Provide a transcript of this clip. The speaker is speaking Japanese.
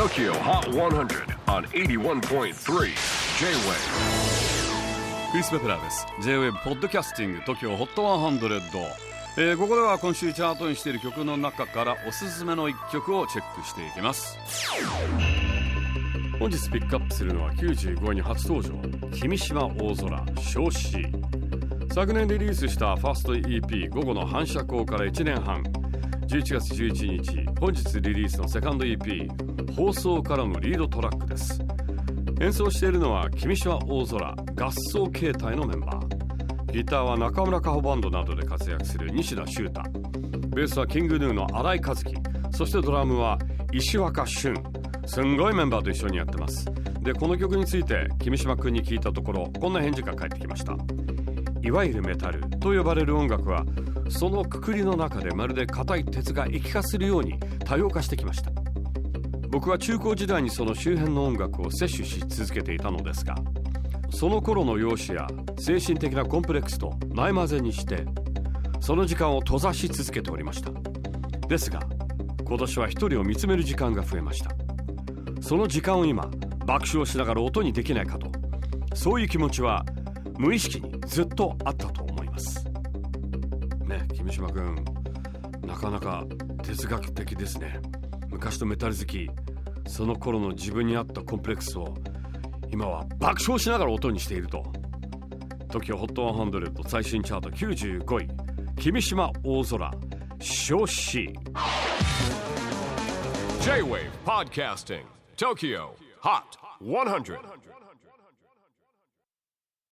TOKYO HOT 100 on 81.3 J-WAVE クリス・ベプラーです。J-WAVE ポッドキャスティング TOKYO HOT 100、えー、ここでは今週チャートにしている曲の中からおすすめの一曲をチェックしていきます。本日ピックアップするのは95位に初登場君島大空少子昨年リリースしたファースト EP 午後の反射光から1年半。11月11日本日リリースのセカンド EP 放送からのリードトラックです。演奏しているのは君島大空合奏形態のメンバー。ギターは中村佳穂バンドなどで活躍する西田修太。ベースはキングヌーの新井和樹。そしてドラムは石若俊すんごいメンバーと一緒にやってます。でこの曲について君島君に聞いたところこんな返事が返ってきました。いわゆるメタルと呼ばれる音楽はそのくくりの中でまるで硬い鉄が液化するように多様化してきました。僕は中高時代にその周辺の音楽を摂取し続けていたのですがその頃の容姿や精神的なコンプレックスとないまぜにしてその時間を閉ざし続けておりました。ですが今年は一人を見つめる時間が増えました。その時間を今爆笑しながら音にできないかとそういう気持ちは無意識にずっとあったと思います。ね君島君なかなか哲学的ですね。昔のメタル好き。その頃の自分にあったコンプレックスを今は爆笑しながら音にしていると。TOKIOHOT100 最新チャート95位。君島大空少子。J-WAVE PODCASTING TOKYO HOT 100